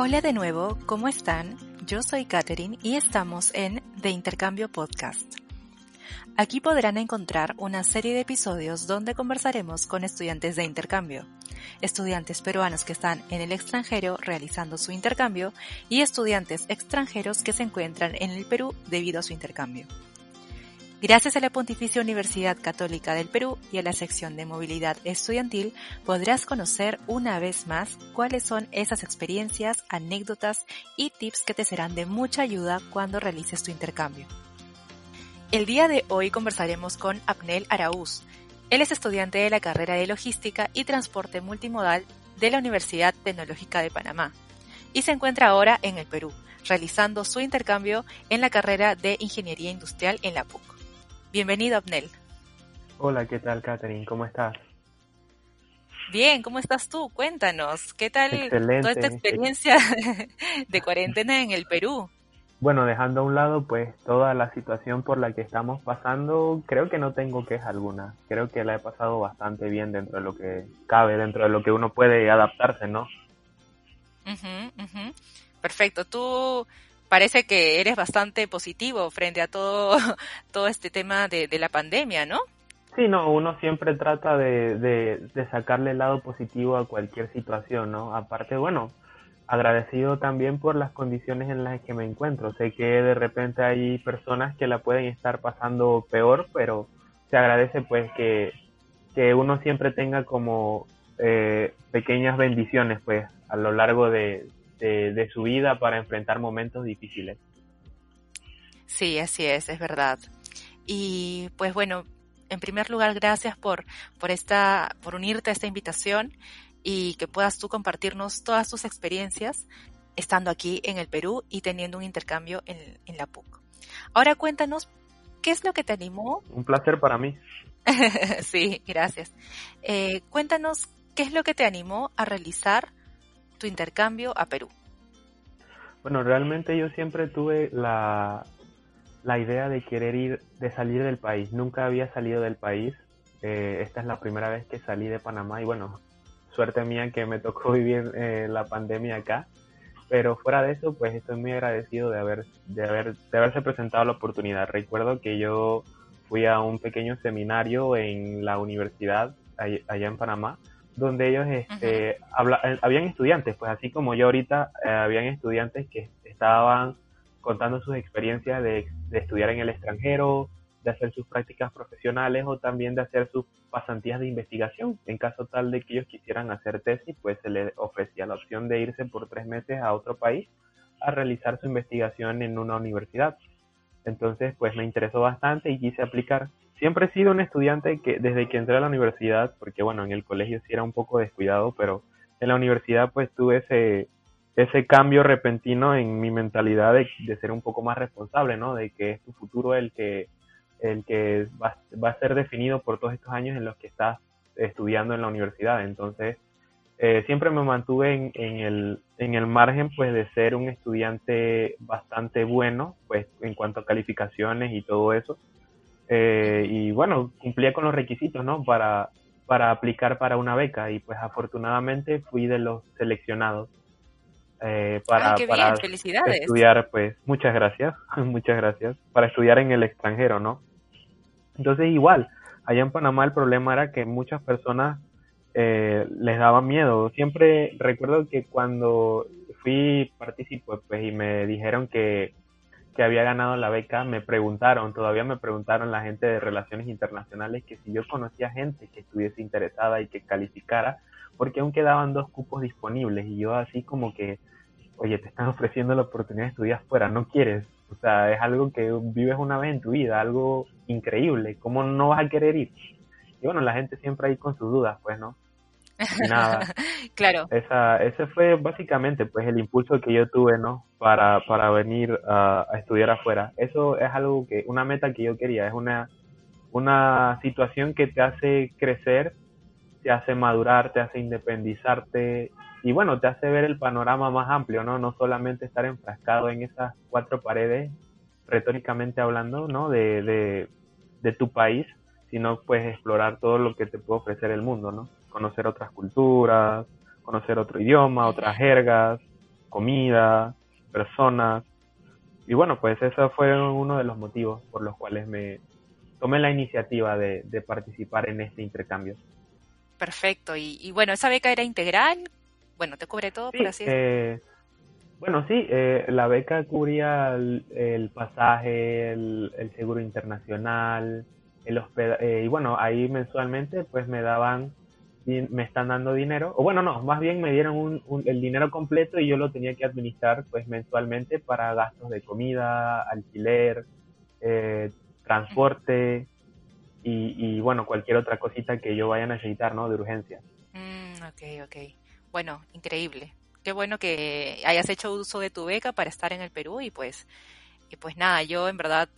Hola de nuevo, ¿cómo están? Yo soy Katherine y estamos en The Intercambio Podcast. Aquí podrán encontrar una serie de episodios donde conversaremos con estudiantes de intercambio, estudiantes peruanos que están en el extranjero realizando su intercambio y estudiantes extranjeros que se encuentran en el Perú debido a su intercambio. Gracias a la Pontificia Universidad Católica del Perú y a la sección de movilidad estudiantil podrás conocer una vez más cuáles son esas experiencias, anécdotas y tips que te serán de mucha ayuda cuando realices tu intercambio. El día de hoy conversaremos con Abnel Araúz. Él es estudiante de la carrera de Logística y Transporte Multimodal de la Universidad Tecnológica de Panamá y se encuentra ahora en el Perú, realizando su intercambio en la carrera de Ingeniería Industrial en la PUC. Bienvenido, Abnel. Hola, ¿qué tal, Catherine? ¿Cómo estás? Bien, ¿cómo estás tú? Cuéntanos, ¿qué tal toda esta experiencia de cuarentena en el Perú? Bueno, dejando a un lado pues toda la situación por la que estamos pasando, creo que no tengo queja alguna. Creo que la he pasado bastante bien dentro de lo que cabe, dentro de lo que uno puede adaptarse, ¿no? Perfecto. ¿Tú parece que eres bastante positivo frente a todo, todo este tema de, la pandemia, ¿no? Sí, no, uno siempre trata de, de, sacarle el lado positivo a cualquier situación, ¿no? Aparte, bueno, agradecido también por las condiciones en las que me encuentro. Sé que de repente hay personas que la pueden estar pasando peor, pero se agradece pues que, que uno siempre tenga como eh, pequeñas bendiciones pues a lo largo de, de, su vida para enfrentar momentos difíciles. Sí, así es, es verdad. Y pues bueno, en primer lugar, gracias por, por, esta, por unirte a esta invitación y que puedas tú compartirnos todas tus experiencias estando aquí en el Perú y teniendo un intercambio en, en la PUC. Ahora cuéntanos, ¿qué es lo que te animó? Un placer para mí. sí, gracias. Eh, cuéntanos, ¿qué es lo que te animó a realizar tu intercambio a Perú? Bueno, realmente yo siempre tuve la, la idea de querer ir, de salir del país. Nunca había salido del país. Eh, esta es la primera vez que salí de Panamá y bueno, suerte mía que me tocó vivir eh, la pandemia acá. Pero fuera de eso, pues estoy muy agradecido de haber, de haber, de haberse presentado la oportunidad. Recuerdo que yo fui a un pequeño seminario en la universidad allá en Panamá donde ellos este, eh, habían estudiantes, pues así como yo ahorita, eh, habían estudiantes que estaban contando sus experiencias de, estudiar en el extranjero, de hacer sus prácticas profesionales o también de hacer sus pasantías de investigación. En caso tal de que ellos quisieran hacer tesis, pues se les ofrecía la opción de irse por tres meses a otro país a realizar su investigación en una universidad. Entonces, pues me interesó bastante y quise aplicar siempre he sido un estudiante que desde que entré a la universidad, porque bueno, en el colegio sí era un poco descuidado, pero en la universidad pues tuve ese, ese cambio repentino en mi mentalidad de, ser un poco más responsable, ¿no? De que es tu futuro el que, el que va, va, a ser definido por todos estos años en los que estás estudiando en la universidad. Entonces, eh, siempre me mantuve en, en, el, en el margen pues de ser un estudiante bastante bueno, pues en cuanto a calificaciones y todo eso eh, y bueno, cumplía con los requisitos, ¿no? Para, para aplicar para una beca y pues afortunadamente fui de los seleccionados eh, para, para estudiar, pues muchas gracias, muchas gracias, para estudiar en el extranjero, ¿no? Entonces igual, allá en Panamá el problema era que muchas personas eh, les daba miedo. Siempre recuerdo que cuando fui participó pues y me dijeron que que había ganado la beca, me preguntaron, todavía me preguntaron la gente de relaciones internacionales que si yo conocía gente que estuviese interesada y que calificara, porque aún quedaban dos cupos disponibles y yo así como que, oye, te están ofreciendo la oportunidad de estudiar fuera, no quieres, o sea, es algo que vives una vez en tu vida, algo increíble, ¿cómo no vas a querer ir? Y bueno, la gente siempre ahí con sus dudas, pues, ¿no? Nada. claro. Esa, ese fue básicamente pues el impulso que yo tuve, ¿no? Para, para venir a, estudiar afuera. Eso es algo que, una meta que yo quería, es una, una situación que te hace crecer, te hace madurar, te hace independizarte y bueno, te hace ver el panorama más amplio, ¿no? No solamente estar enfrascado en esas cuatro paredes, retóricamente hablando, ¿no? De, de, de tu país, sino pues explorar todo lo que te puede ofrecer el mundo, ¿no? Conocer otras culturas, conocer otro idioma, otras jergas, comida, personas. Y bueno, pues eso fue uno de los motivos por los cuales me tomé la iniciativa de, participar en este intercambio. Perfecto. Y, bueno, ¿esa beca era integral? Bueno, ¿te cubre todo, por así decirlo? Eh, bueno, sí, eh, la beca cubría el, pasaje, el, seguro internacional, el hospedaje, y bueno, ahí mensualmente pues me daban me están dando dinero, o bueno, no, más bien me dieron el dinero completo y yo lo tenía que administrar pues mensualmente para gastos de comida, alquiler, eh, transporte y, bueno, cualquier otra cosita que yo vaya a necesitar, ¿no? De urgencia. Mm, ok, ok. Bueno, increíble. Qué bueno que hayas hecho uso de tu beca para estar en el Perú y pues, y pues nada, yo en verdad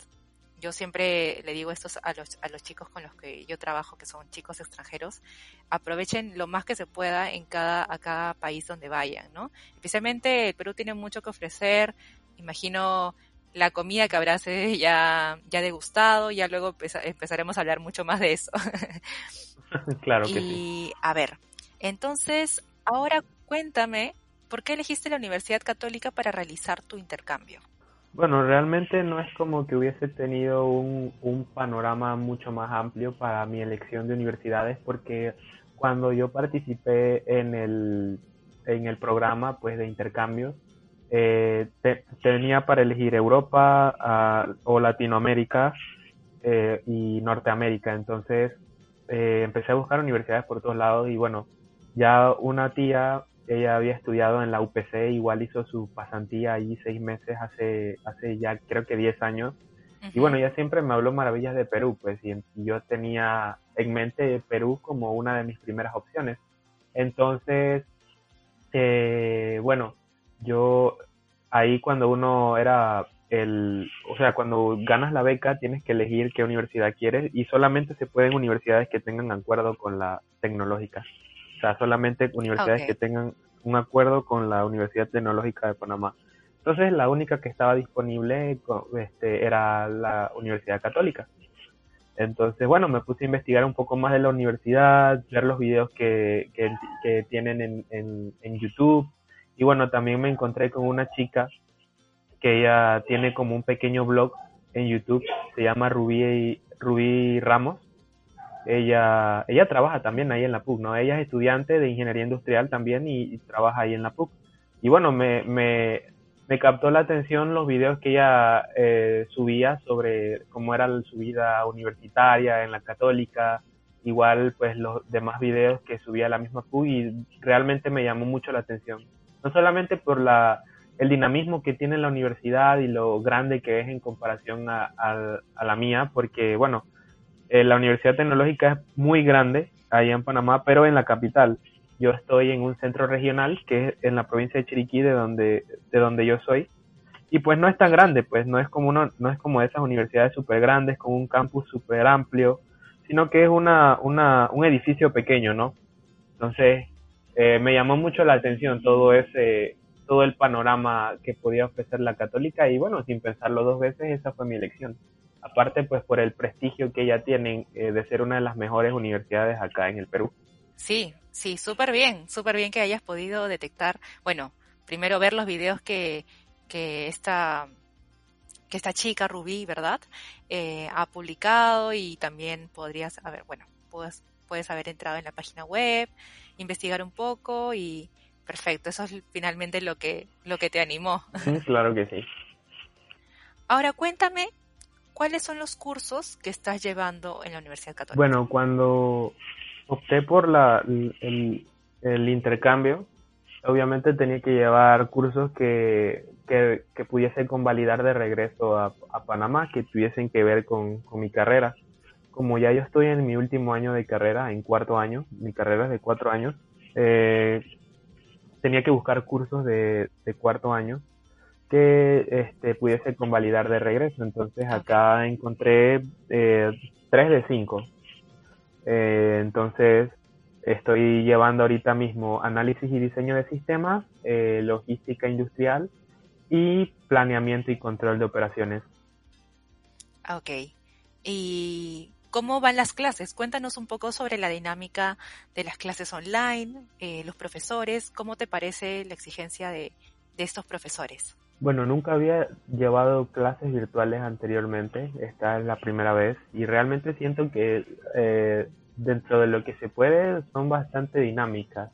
yo siempre le digo esto a los, a los chicos con los que yo trabajo, que son chicos extranjeros, aprovechen lo más que se pueda en cada, a cada país donde vayan, ¿no? Especialmente el Perú tiene mucho que ofrecer, imagino la comida que habrás ya, ya degustado, ya luego empezaremos a hablar mucho más de eso. claro que y, sí. a ver, entonces, ahora cuéntame, ¿por qué elegiste la Universidad Católica para realizar tu intercambio? Bueno, realmente no es como que hubiese tenido un, un panorama mucho más amplio para mi elección de universidades porque cuando yo participé en el, en el programa pues de intercambio eh, tenía para elegir Europa ah, o Latinoamérica eh, y Norteamérica. Entonces eh, empecé a buscar universidades por todos lados y bueno ya una tía ella había estudiado en la UPC, igual hizo su pasantía ahí seis meses hace, hace ya creo que diez años. Y bueno, ella siempre me habló maravillas de Perú, pues, y, yo tenía en mente Perú como una de mis primeras opciones. Entonces, eh, bueno, yo ahí cuando uno era el, o sea, cuando ganas la beca tienes que elegir qué universidad quieres y solamente se pueden universidades que tengan acuerdo con la tecnológica. O sea, solamente universidades que tengan un acuerdo con la Universidad Tecnológica de Panamá. Entonces, la única que estaba disponible este, era la Universidad Católica. Entonces, bueno, me puse a investigar un poco más de la universidad, ver los videos que, que, tienen en, en, en, YouTube. Y bueno, también me encontré con una chica que ella tiene como un pequeño blog en YouTube, se llama Rubí, Rubí Ramos ella, ella trabaja también ahí en la PUC, ¿no? Ella es estudiante de ingeniería industrial también y, trabaja ahí en la PUC. Y bueno, me, me, me captó la atención los videos que ella eh, subía sobre cómo era su vida universitaria en la católica, igual pues los demás videos que subía la misma PUC y realmente me llamó mucho la atención. No solamente por la, el dinamismo que tiene la universidad y lo grande que es en comparación a, a la mía, porque bueno, eh, la Universidad Tecnológica es muy grande allá en Panamá, pero en la capital. Yo estoy en un centro regional que es en la provincia de Chiriquí, de donde, de donde yo soy. Y pues no es tan grande, pues no es como uno, no es como esas universidades súper grandes con un campus súper amplio, sino que es una, una, un edificio pequeño, ¿no? Entonces, eh, me llamó mucho la atención todo ese, todo el panorama que podía ofrecer la católica y bueno, sin pensarlo dos veces, esa fue mi elección aparte pues por el prestigio que ya tienen eh, de ser una de las mejores universidades acá en el Perú. Sí, sí, súper bien, súper bien que hayas podido detectar, bueno, primero ver los videos que, que esta que esta chica Rubí, ¿verdad? Eh, ha publicado y también podrías, a ver, bueno, puedes, puedes haber entrado en la página web, investigar un poco y perfecto, eso es finalmente lo que, lo que te animó. Claro que sí. Ahora cuéntame ¿cuáles son los cursos que estás llevando en la Universidad Católica? Bueno, cuando opté por la, el, intercambio, obviamente tenía que llevar cursos que, que, pudiesen convalidar de regreso a, Panamá, que tuviesen que ver con, mi carrera. Como ya yo estoy en mi último año de carrera, en cuarto año, mi carrera es de cuatro años, eh, tenía que buscar cursos de cuarto año que este, pudiese convalidar de regreso. Entonces acá encontré eh, 3 de 5. Eh, entonces estoy llevando ahorita mismo análisis y diseño de sistemas, eh, logística industrial y planeamiento y control de operaciones. Ok. ¿Y cómo van las clases? Cuéntanos un poco sobre la dinámica de las clases online, eh, los profesores, cómo te parece la exigencia de, estos profesores? Bueno, nunca había llevado clases virtuales anteriormente, esta es la primera vez y realmente siento que eh, dentro de lo que se puede son bastante dinámicas.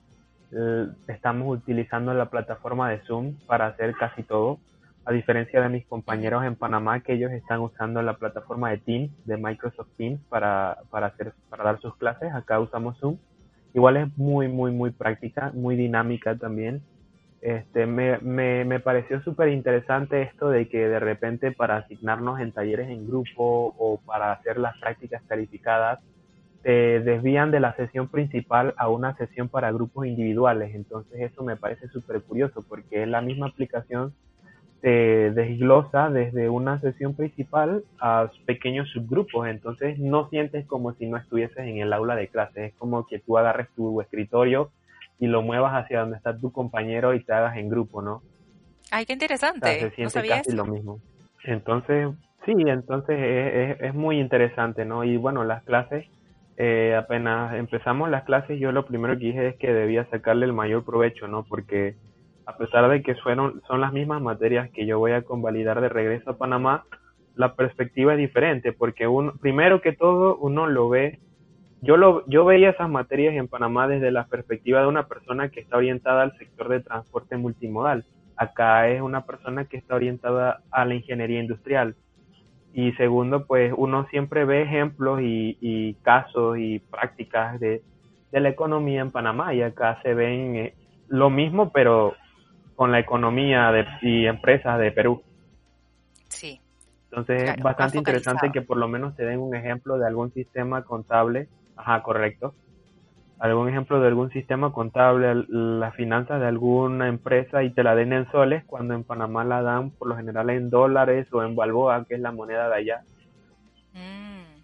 Eh, estamos utilizando la plataforma de Zoom para hacer casi todo, a diferencia de mis compañeros en Panamá que ellos están usando la plataforma de Teams, de Microsoft Teams para, para, hacer, para dar sus clases, acá usamos Zoom. Igual es muy, muy, muy práctica, muy dinámica también. Este, me, me, me pareció súper interesante esto de que de repente para asignarnos en talleres en grupo o para hacer las prácticas calificadas, te desvían de la sesión principal a una sesión para grupos individuales. Entonces eso me parece súper curioso porque es la misma aplicación te desglosa desde una sesión principal a pequeños subgrupos, entonces no sientes como si no estuvieses en el aula de clase, es como que tú agarres tu escritorio y lo muevas hacia donde está tu compañero y te hagas en grupo, ¿no? Ay, qué interesante. se siente casi lo mismo. Entonces, sí, entonces es, es, muy interesante, ¿no? Y bueno, las clases eh, apenas empezamos las clases, yo lo primero que dije es que debía sacarle el mayor provecho, ¿no? Porque a pesar de que fueron, son las mismas materias que yo voy a convalidar de regreso a Panamá, la perspectiva es diferente, porque uno, primero que todo, uno lo ve, yo lo, yo veía esas materias en Panamá desde la perspectiva de una persona que está orientada al sector de transporte multimodal. Acá es una persona que está orientada a la ingeniería industrial y segundo, pues uno siempre ve ejemplos y, casos y prácticas de, la economía en Panamá y acá se ven eh, lo mismo, pero con la economía de, y empresas de Perú. Sí. Entonces es bastante interesante que por lo menos te den un ejemplo de algún sistema contable, ajá, correcto, algún ejemplo de algún sistema contable, las finanzas de alguna empresa y te la den en soles cuando en Panamá la dan por lo general en dólares o en balboa, que es la moneda de allá. Mm.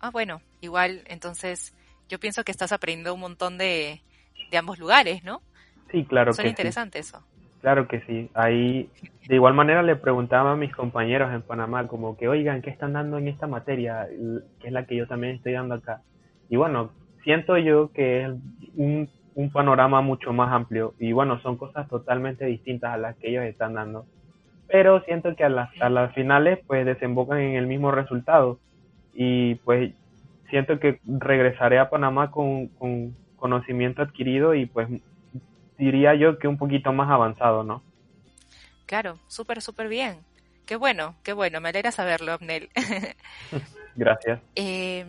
Ah, bueno, igual entonces yo pienso que estás aprendiendo un montón de, de ambos lugares, ¿no? Sí, claro Suena interesante eso. Claro que sí. Ahí, de igual manera, le preguntaba a mis compañeros en Panamá, como que, oigan, ¿qué están dando en esta materia? Que es la que yo también estoy dando acá. Y bueno, siento yo que es un, panorama mucho más amplio y bueno, son cosas totalmente distintas a las que ellos están dando. Pero siento que a las, a las finales pues desembocan en el mismo resultado y pues siento que regresaré a Panamá con, con conocimiento adquirido y pues diría yo que un poquito más avanzado, ¿no? Claro, súper, súper bien. Qué bueno, qué bueno, me alegra saberlo, Abnel. Gracias. Eh,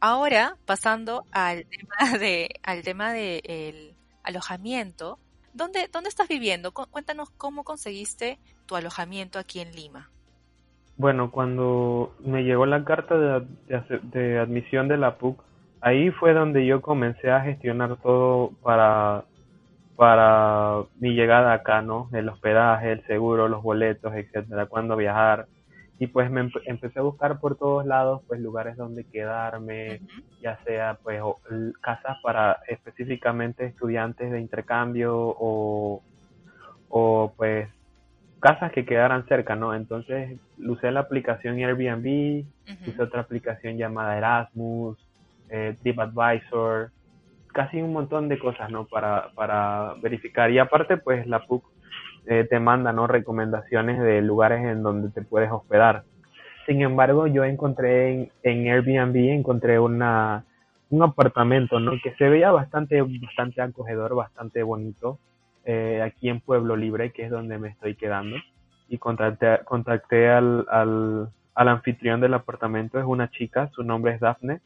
Ahora, pasando al tema de, al tema del alojamiento, ¿dónde, ¿dónde estás viviendo? Cuéntanos cómo conseguiste tu alojamiento aquí en Lima. Bueno, cuando me llegó la carta de, de, admisión de la PUC, ahí fue donde yo comencé a gestionar todo para, para mi llegada acá, ¿no? El hospedaje, el seguro, los boletos, etcétera, cuándo viajar, y pues me empecé a buscar por todos lados pues lugares donde quedarme ya sea pues casas para específicamente estudiantes de intercambio o, o pues casas que quedaran cerca no entonces usé la aplicación Airbnb usé otra aplicación llamada Erasmus eh, TripAdvisor casi un montón de cosas no para para verificar. Y aparte pues la PUC eh, te manda ¿no? recomendaciones de lugares en donde te puedes hospedar. Sin embargo, yo encontré en, en Airbnb, encontré una, un apartamento ¿no? que se veía bastante, bastante acogedor, bastante bonito, eh, aquí en Pueblo Libre, que es donde me estoy quedando. Y contacté, contacté al, al, al anfitrión del apartamento, es una chica, su nombre es Daphne,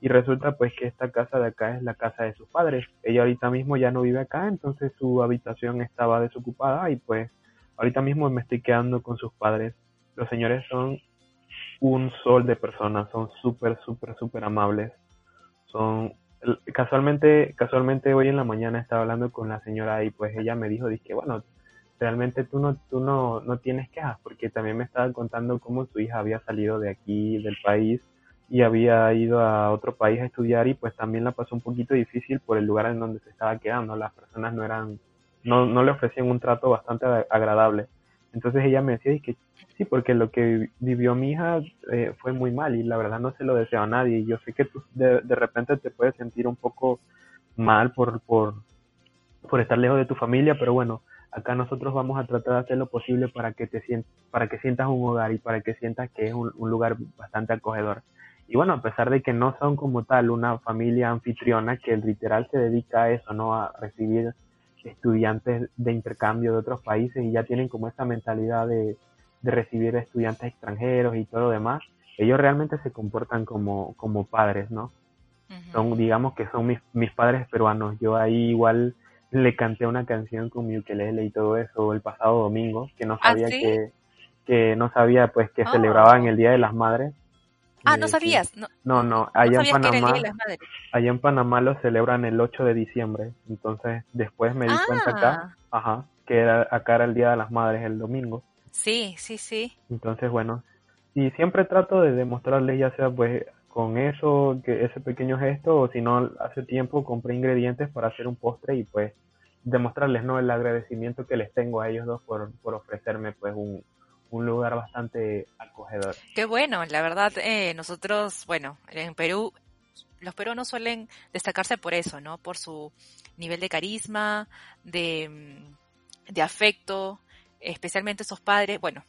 y resulta pues que esta casa de acá es la casa de sus padres. Ella ahorita mismo ya no vive acá, entonces su habitación estaba desocupada y pues ahorita mismo me estoy quedando con sus padres. Los señores son un sol de personas, son súper, súper, súper amables. Son casualmente, casualmente hoy en la mañana estaba hablando con la señora y pues ella me dijo, que bueno, realmente tú no, tú no, no tienes quejas, porque también me estaba contando cómo su hija había salido de aquí, del país, y había ido a otro país a estudiar y pues también la pasó un poquito difícil por el lugar en donde se estaba quedando. Las personas no eran, no, no le ofrecían un trato bastante agradable. Entonces ella me decía que sí, porque lo que vivió mi hija eh, fue muy mal y la verdad no se lo deseo a nadie. Yo sé que de, de repente te puedes sentir un poco mal por, por, por estar lejos de tu familia, pero bueno, acá nosotros vamos a tratar de hacer lo posible para que te sientas, para que sientas un hogar y para que sientas que es un, lugar bastante acogedor. Y bueno, a pesar de que no son como tal una familia anfitriona que literal se dedica a eso, ¿no? A recibir estudiantes de intercambio de otros países y ya tienen como esa mentalidad de, de recibir estudiantes extranjeros y todo lo demás, ellos realmente se comportan como, como padres, ¿no? Son, digamos que son mis, mis padres peruanos. Yo ahí igual le canté una canción con mi ukelele y todo eso el pasado domingo, que no ¿Ah, sabía que, que no sabía pues que celebraban oh. el Día de las Madres. Ah, no sabías. No, no, allá en Panamá, allá en Panamá lo celebran el 8 de diciembre. Entonces, después me di cuenta acá, ah. ajá, que era, acá era el Día de las Madres el domingo. Sí, sí, sí. Entonces, bueno, y siempre trato de demostrarles ya sea pues con eso, que ese pequeño gesto, o si no, hace tiempo compré ingredientes para hacer un postre y pues demostrarles no el agradecimiento que les tengo a ellos dos por, por ofrecerme pues un, un lugar bastante acogedor. Qué bueno, la verdad, eh, nosotros, bueno, en Perú, los peruanos suelen destacarse por eso, ¿no? Por su nivel de carisma, de, de afecto, especialmente esos padres, bueno,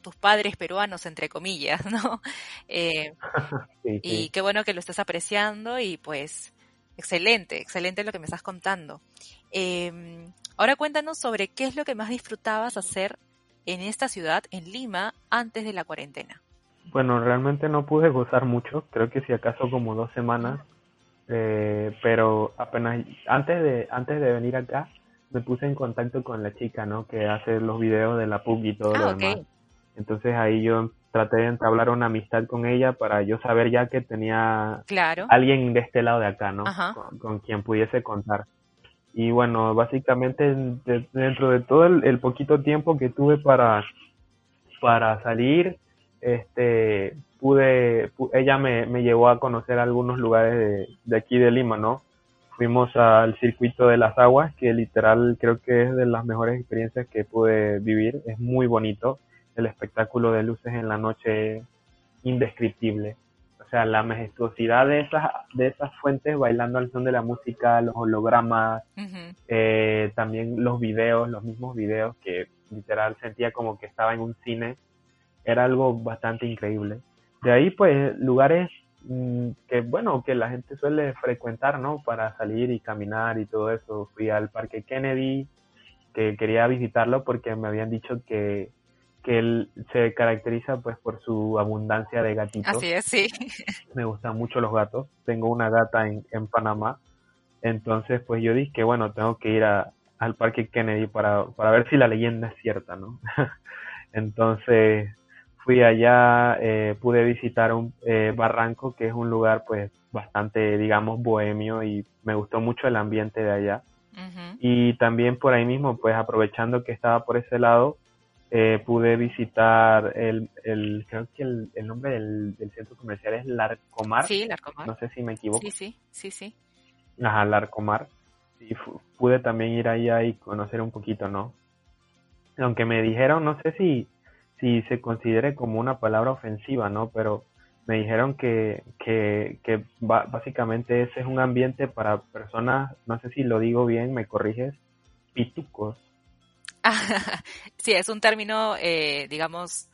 tus padres peruanos, entre comillas, ¿no? Eh, y qué bueno que lo estés apreciando y pues excelente, excelente lo que me estás contando. Em, ahora cuéntanos sobre qué es lo que más disfrutabas hacer en esta ciudad, en Lima, antes de la cuarentena. Bueno, realmente no pude gozar mucho, creo que si acaso como dos semanas, eh, pero apenas antes de antes de venir acá me puse en contacto con la chica, ¿no? Que hace los videos de la pub y todo lo ah, demás. Entonces ahí yo traté de entablar una amistad con ella para yo saber ya que tenía alguien de este lado de acá, ¿no? Con, quien pudiese contar. Y bueno, básicamente dentro de todo el, poquito tiempo que tuve para, para salir, este, pude, ella me, me llevó a conocer algunos lugares de, de aquí de Lima, ¿no? Fuimos al circuito de las aguas, que literal creo que es de las mejores experiencias que pude vivir, es muy bonito el espectáculo de luces en la noche indescriptible. O sea, la majestuosidad de esas, de esas fuentes bailando al son de la música, los hologramas, eh, también los videos, los mismos videos que literal sentía como que estaba en un cine, era algo bastante increíble. De ahí, pues, lugares mm, que, bueno, que la gente suele frecuentar, ¿no? Para salir y caminar y todo eso. Fui al Parque Kennedy, que quería visitarlo porque me habían dicho que que él se caracteriza pues por su abundancia de gatitos. Así es, sí. Me gustan mucho los gatos. Tengo una gata en, en Panamá. Entonces, pues yo dije que bueno, tengo que ir a, al Parque Kennedy para, para ver si la leyenda es cierta, ¿no? Entonces, fui allá, eh, pude visitar un eh, barranco que es un lugar pues bastante, digamos, bohemio y me gustó mucho el ambiente de allá. Y también por ahí mismo, pues aprovechando que estaba por ese lado, eh, pude visitar el, el creo que el, el nombre del, del, centro comercial es Larcomar. Sí, Larcomar. No sé si me equivoco. Sí, sí, sí, sí. Ajá, Larcomar. Y pude también ir allá y conocer un poquito, ¿no? Aunque me dijeron, no sé si, si se considere como una palabra ofensiva, ¿no? Pero me dijeron que, que, que básicamente ese es un ambiente para personas, no sé si lo digo bien, me corriges, pitucos. sí, es un término, eh, digamos,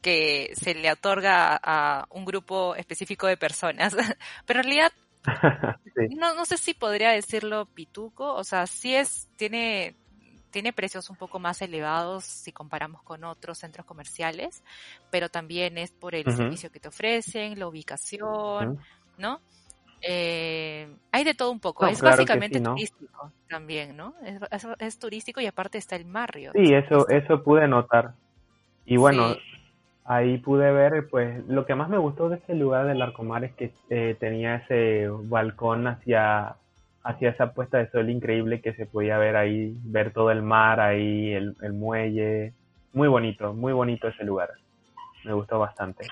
que se le otorga a un grupo específico de personas. Pero en realidad, no, no sé si podría decirlo pituco, o sea, sí es, tiene, tiene precios un poco más elevados si comparamos con otros centros comerciales, pero también es por el servicio que te ofrecen, la ubicación, ¿no? Eh, hay de todo un poco, es básicamente turístico también, ¿no? Es, turístico y aparte está el Mario. Sí, eso, eso pude notar. Y bueno, ahí pude ver, pues, lo que más me gustó de este lugar del Arcomar es que eh, tenía ese balcón hacia, hacia esa puesta de sol increíble que se podía ver ahí, ver todo el mar ahí, el, el muelle. Muy bonito, muy bonito ese lugar. Me gustó bastante.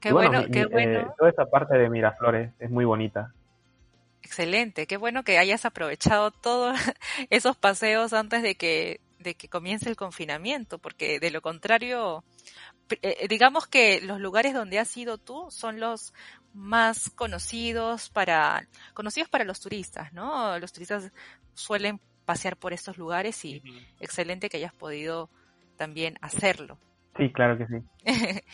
Qué bueno, qué bueno. Eh, toda esa parte de Miraflores es muy bonita. Excelente, qué bueno que hayas aprovechado todos esos paseos antes de que, de que comience el confinamiento, porque de lo contrario, eh, digamos que los lugares donde has ido tú son los más conocidos para, conocidos para los turistas, ¿no? Los turistas suelen pasear por estos lugares y excelente que hayas podido también hacerlo. Sí, claro que sí.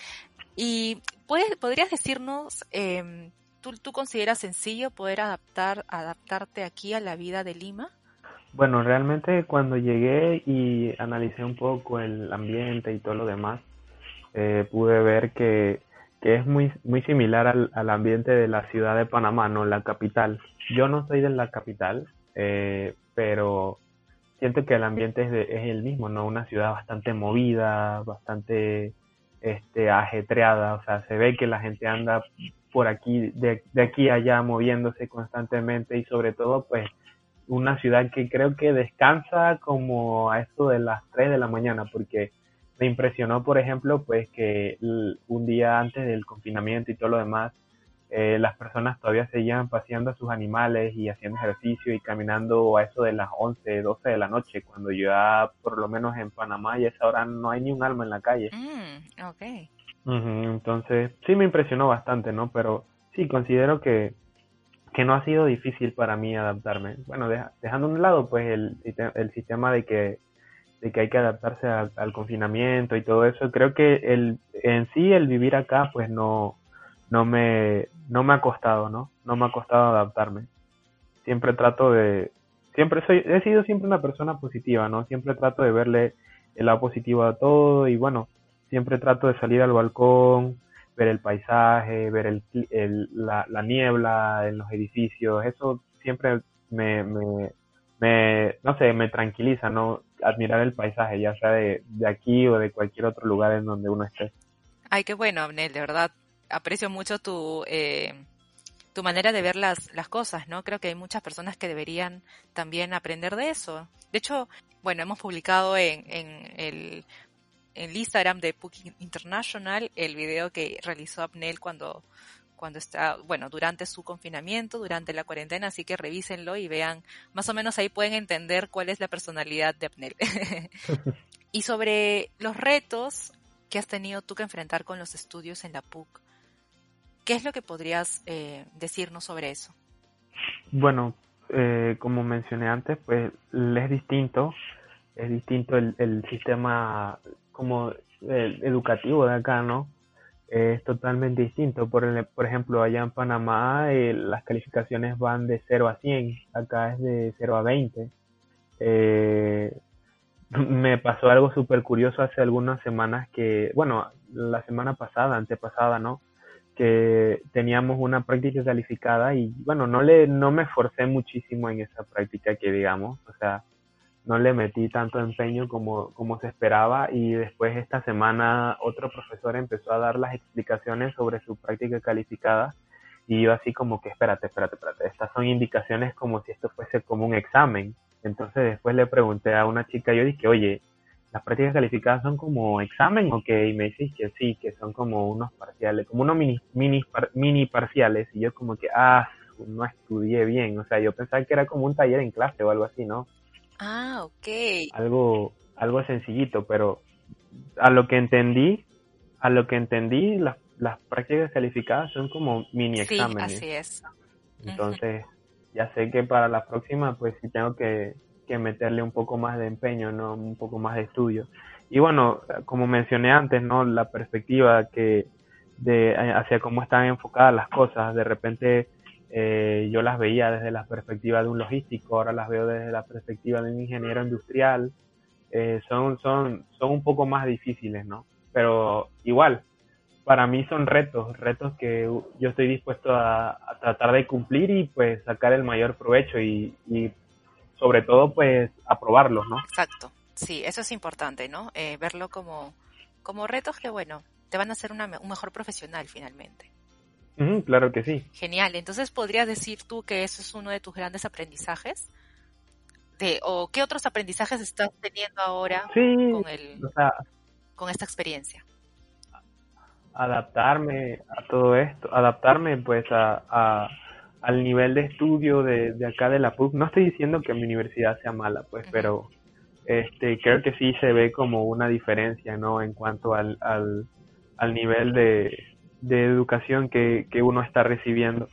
y puedes, podrías decirnos, eh, ¿tú, ¿tú consideras sencillo poder adaptar, adaptarte aquí a la vida de Lima? Bueno, realmente cuando llegué y analicé un poco el ambiente y todo lo demás, eh, pude ver que, que, es muy, muy similar al, al, ambiente de la ciudad de Panamá, no la capital. Yo no soy de la capital, eh, pero siento que el ambiente es, de, es el mismo, ¿no? Una ciudad bastante movida, bastante este, ajetreada, o sea, se ve que la gente anda por aquí, de, aquí a allá, moviéndose constantemente. Y sobre todo, pues, una ciudad que creo que descansa como a eso de las 3 de la mañana, porque me impresionó, por ejemplo, pues que un día antes del confinamiento y todo lo demás, eh, las personas todavía seguían paseando a sus animales y haciendo ejercicio y caminando a eso de las 11, 12 de la noche, cuando ya por lo menos en Panamá y a esa hora no hay ni un alma en la calle. Mm, okay. entonces, sí me impresionó bastante, ¿no? Pero sí, considero que que no ha sido difícil para mí adaptarme. Bueno, dejando a un lado pues el, el sistema de que, de que hay que adaptarse al confinamiento y todo eso, creo que el, en sí el vivir acá pues no, no, me, no me ha costado, ¿no? No me ha costado adaptarme. Siempre trato de, siempre soy, he sido siempre una persona positiva, ¿no? Siempre trato de verle el lado positivo a todo y bueno, siempre trato de salir al balcón, ver el paisaje, ver el, el la, la, niebla en los edificios, eso siempre me, me, me, no sé, me tranquiliza, ¿no? Admirar el paisaje, ya sea de, de aquí o de cualquier otro lugar en donde uno esté. Ay, qué bueno, Abnel, de verdad, aprecio mucho tu, eh, tu manera de ver las, las cosas, ¿no? Creo que hay muchas personas que deberían también aprender de eso. De hecho, bueno, hemos publicado en, en el en el Instagram de Puck International el video que realizó Abnel cuando, cuando está, bueno, durante su confinamiento, durante la cuarentena, así que revísenlo y vean, más o menos ahí pueden entender cuál es la personalidad de Abnel. y sobre los retos que has tenido tú que enfrentar con los estudios en la PUC, ¿qué es lo que podrías eh, decirnos sobre eso? Bueno, eh, como mencioné antes, pues es distinto, es distinto el, sistema como educativo de acá, ¿no? Es totalmente distinto. Por, el, por ejemplo, allá en Panamá eh, las calificaciones van de 0 a 100, acá es de 0 a 20. Eh, me pasó algo súper curioso hace algunas semanas que, bueno, la semana pasada, antepasada, ¿no? Que teníamos una práctica calificada y, bueno, no le, no me esforcé muchísimo en esa práctica que digamos, o sea, no le metí tanto empeño como, como se esperaba y después esta semana otro profesor empezó a dar las explicaciones sobre su práctica calificada y yo así como que espérate, espérate, espérate, estas son indicaciones como si esto fuese como un examen. Entonces después le pregunté a una chica, yo dije, oye, ¿las prácticas calificadas son como examen o qué? Y me dice que sí, que son como unos parciales, como unos mini, mini, mini parciales. Y yo como que, ah, no estudié bien. O sea, yo pensaba que era como un taller en clase o algo así, ¿no? Ah, ok. Algo, algo sencillito, pero a lo que entendí, a lo que entendí, las, las prácticas calificadas son como mini exámenes. Sí, así es. Entonces, ya sé que para la próxima, pues sí tengo que, que meterle un poco más de empeño, ¿no? Un poco más de estudio. Y bueno, como mencioné antes, ¿no? La perspectiva que de hacia cómo están enfocadas las cosas, de repente eh, yo las veía desde la perspectiva de un logístico, ahora las veo desde la perspectiva de un ingeniero industrial. Eh, son, son, son un poco más difíciles, ¿no? Pero igual, para mí son retos, retos que yo estoy dispuesto a, tratar de cumplir y pues sacar el mayor provecho y, y sobre todo pues aprobarlos, ¿no? Exacto, sí, eso es importante, ¿no? Eh, verlo como, como retos que, bueno, te van a hacer una, un mejor profesional finalmente claro que sí. Genial. Entonces, ¿podrías decir tú que eso es uno de tus grandes aprendizajes? De, ¿O qué otros aprendizajes estás teniendo ahora con, el, con esta experiencia? Adaptarme a todo esto, adaptarme pues a, al nivel de estudio de, de, acá de la PUC. No estoy diciendo que mi universidad sea mala, pues, pero este creo que sí se ve como una diferencia, ¿no? En cuanto al, al, al nivel de, de educación que, que uno está recibiendo.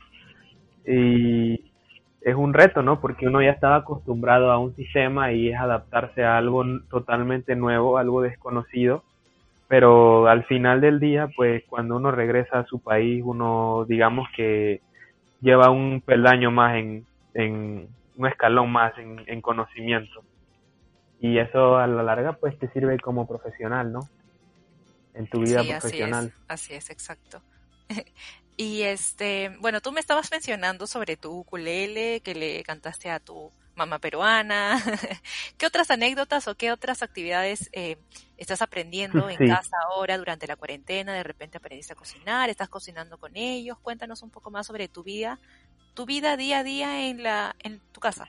Y es un reto, ¿no? Porque uno ya estaba acostumbrado a un sistema y es adaptarse a algo totalmente nuevo, algo desconocido. Pero al final del día, pues cuando uno regresa a su país, uno digamos que lleva un peldaño más en, en un escalón más en, en conocimiento. Y eso a la larga pues te sirve como profesional, ¿no? En tu vida profesional. Así es, así es, exacto. Y este, bueno, tú me estabas mencionando sobre tu ukulele que le cantaste a tu mamá peruana. ¿Qué otras anécdotas o qué otras actividades eh, estás aprendiendo en casa ahora durante la cuarentena? De repente aprendiste a cocinar, estás cocinando con ellos. Cuéntanos un poco más sobre tu vida, tu vida día a día en la en tu casa.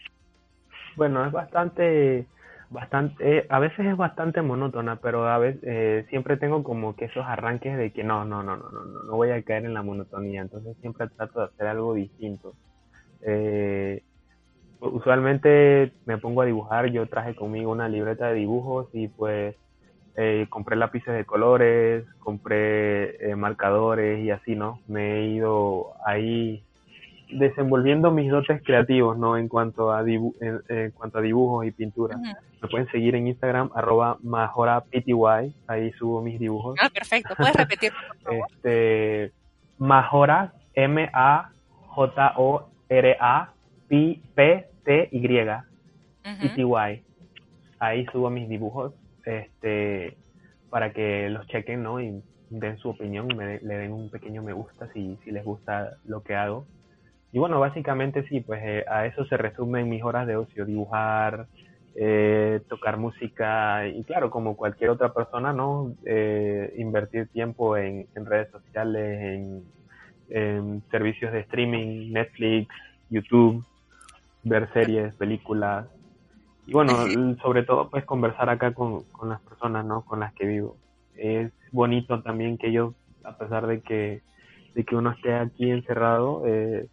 Bueno, es bastante bastante, eh, a veces es bastante monótona, pero a veces eh, siempre tengo como que esos arranques de que no, no, no, no, no, no, no voy a caer en la monotonía, entonces siempre trato de hacer algo distinto. Eh, usualmente me pongo a dibujar, yo traje conmigo una libreta de dibujos y pues compré lápices de colores, compré marcadores y así, ¿no? Me he ido ahí desenvolviendo mis dotes creativos, ¿no? En cuanto a, en, cuanto a dibujos y pintura. Me pueden seguir en Instagram, arroba majorapty, ahí subo mis dibujos. Ah, perfecto. ¿Puedes repetir, Este, majora, M-A-J-O-R-A, P-T-Y, P-T-Y. Ahí subo mis dibujos, este, para que los chequen, ¿no? Y den su opinión y le den un pequeño me gusta si, si les gusta lo que hago. Y bueno, básicamente sí, pues eh, a eso se resumen mis horas de ocio, dibujar, eh, tocar música y claro, como cualquier otra persona, ¿no? Eh, invertir tiempo en, redes sociales, en, servicios de streaming, Netflix, YouTube, ver series, películas y bueno, sobre todo pues conversar acá con, con las personas, ¿no? Con las que vivo. Es bonito también que ellos, a pesar de que, de que uno esté aquí encerrado, eh,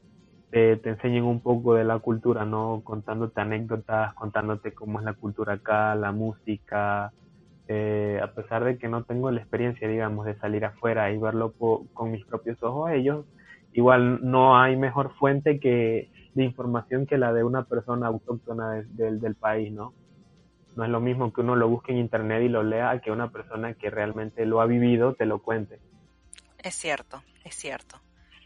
te, enseñen un poco de la cultura, ¿no? Contándote anécdotas, contándote cómo es la cultura acá, la música, eh, a pesar de que no tengo la experiencia, digamos, de salir afuera y verlo con mis propios ojos, ellos igual no hay mejor fuente que de información que la de una persona autóctona del país, ¿no? No es lo mismo que uno lo busque en internet y lo lea que una persona que realmente lo ha vivido te lo cuente. Es cierto, es cierto.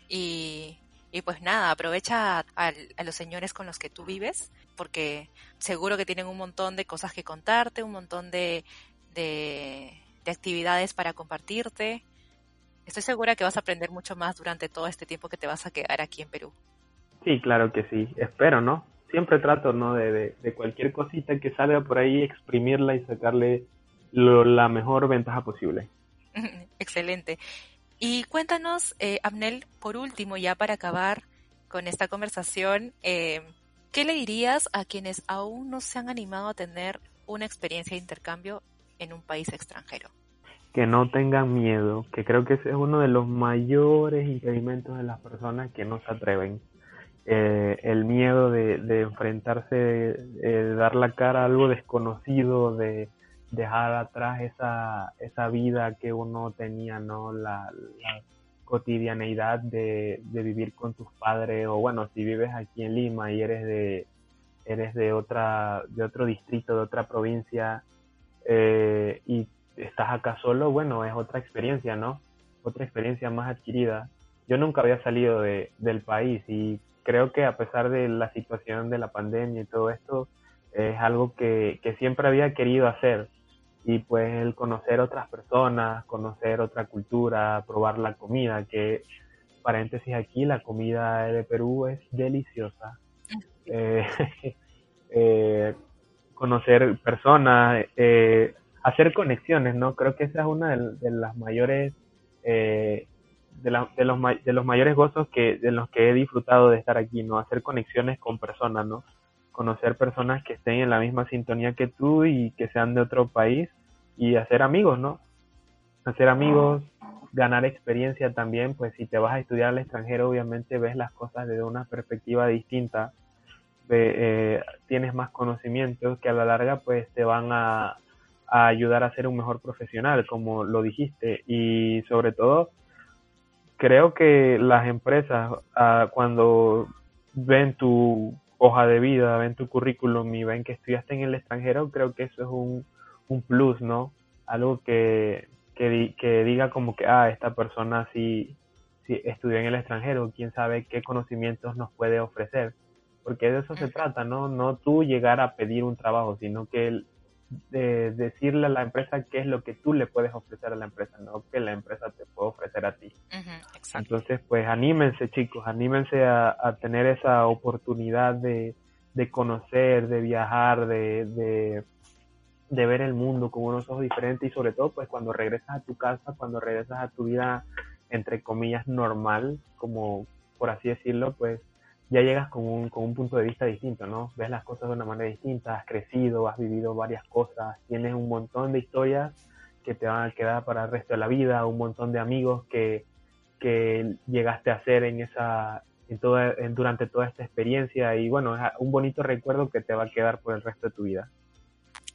Y y pues nada, aprovecha a, los señores con los que tú vives, porque seguro que tienen un montón de cosas que contarte, un montón de, de, actividades para compartirte. Estoy segura que vas a aprender mucho más durante todo este tiempo que te vas a quedar aquí en Perú. Sí, claro que sí. Espero, ¿no? Siempre trato, ¿no? De, de, cualquier cosita que salga por ahí, exprimirla y sacarle la mejor ventaja posible. Excelente. Y cuéntanos, eh, Abnel, por último, ya para acabar con esta conversación, eh, ¿qué le dirías a quienes aún no se han animado a tener una experiencia de intercambio en un país extranjero? Que no tengan miedo, que creo que ese es uno de los mayores impedimentos de las personas que no se atreven. Eh, el miedo de, enfrentarse, de dar la cara a algo desconocido, de, dejar atrás esa, esa vida que uno tenía, ¿no? La, cotidianeidad de, de, vivir con tus padres o bueno, si vives aquí en Lima y eres de eres de otra de otro distrito, de otra provincia eh, y estás acá solo, bueno, es otra experiencia, ¿no? Otra experiencia más adquirida. Yo nunca había salido de, del país y creo que a pesar de la situación de la pandemia y todo esto, es algo que, que siempre había querido hacer y pues el conocer otras personas, conocer otra cultura, probar la comida, que paréntesis aquí, la comida de Perú es deliciosa. Eh, eh, conocer personas, eh, hacer conexiones, ¿no? Creo que esa es una de, las mayores, de, de, los, de los mayores gozos que, de los que he disfrutado de estar aquí, ¿no? Hacer conexiones con personas, ¿no? conocer personas que estén en la misma sintonía que tú y que sean de otro país y hacer amigos, ¿no? Hacer amigos, ganar experiencia también, pues si te vas a estudiar al extranjero, obviamente ves las cosas desde una perspectiva distinta, eh, tienes más conocimientos que a la larga pues te van a, ayudar a ser un mejor profesional, como lo dijiste, y sobre todo creo que las empresas ah, cuando ven tu hoja de vida, ven tu currículum y ven que estudiaste en el extranjero, creo que eso es un, un plus, ¿no? Algo que, que, que diga como que, ah, esta persona sí, sí estudió en el extranjero, quién sabe qué conocimientos nos puede ofrecer. Porque de eso se trata, ¿no? No tú llegar a pedir un trabajo, sino que el, de decirle a la empresa qué es lo que tú le puedes ofrecer a la empresa, no que la empresa te puede ofrecer a ti. Entonces, pues anímense chicos, anímense a, tener esa oportunidad de, de conocer, de viajar, de, de, de, ver el mundo con unos ojos diferentes y sobre todo, pues cuando regresas a tu casa, cuando regresas a tu vida, entre comillas, normal, como por así decirlo, pues ya llegas con un, con un punto de vista distinto, ¿no? Ves las cosas de una manera distinta, has crecido, has vivido varias cosas, tienes un montón de historias que te van a quedar para el resto de la vida, un montón de amigos que, que llegaste a hacer en esa, en toda, en, durante toda esta experiencia y bueno, es un bonito recuerdo que te va a quedar por el resto de tu vida.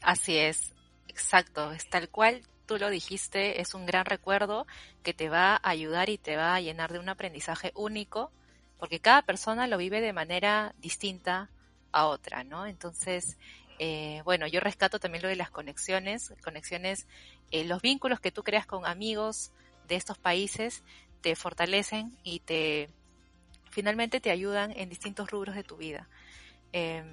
Así es, exacto, es tal cual tú lo dijiste, es un gran recuerdo que te va a ayudar y te va a llenar de un aprendizaje único porque cada persona lo vive de manera distinta a otra, ¿no? Entonces, eh, bueno, yo rescato también lo de las conexiones, conexiones, eh, los vínculos que tú creas con amigos de estos países te fortalecen y te finalmente te ayudan en distintos rubros de tu vida. Em,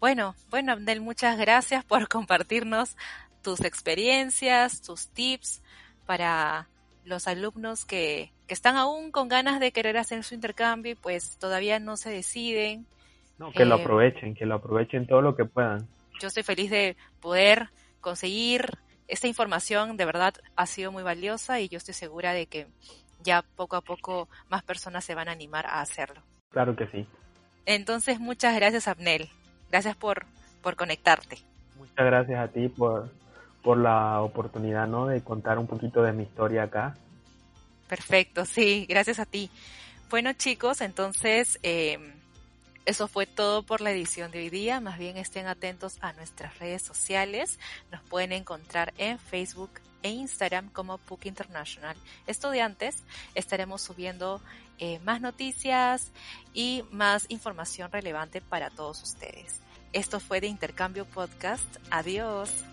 bueno, bueno, Abdel, muchas gracias por compartirnos tus experiencias, tus tips para los alumnos que, que están aún con ganas de querer hacer su intercambio y pues todavía no se deciden. No, que lo eh, aprovechen, que lo aprovechen todo lo que puedan. Yo estoy feliz de poder conseguir esta información, de verdad ha sido muy valiosa y yo estoy segura de que ya poco a poco más personas se van a animar a hacerlo. Claro que sí. Entonces, muchas gracias, Abnel. Gracias por, por conectarte. Muchas gracias a ti por, por la oportunidad ¿no? de contar un poquito de mi historia acá Perfecto, sí, gracias a ti. Bueno chicos, entonces em, eso fue todo por la edición de hoy día. Más bien estén atentos a nuestras redes sociales. Nos pueden encontrar en Facebook e Instagram como PUC International Estudiantes. Estaremos subiendo eh, más noticias y más información relevante para todos ustedes. Esto fue de Intercambio Podcast. Adiós.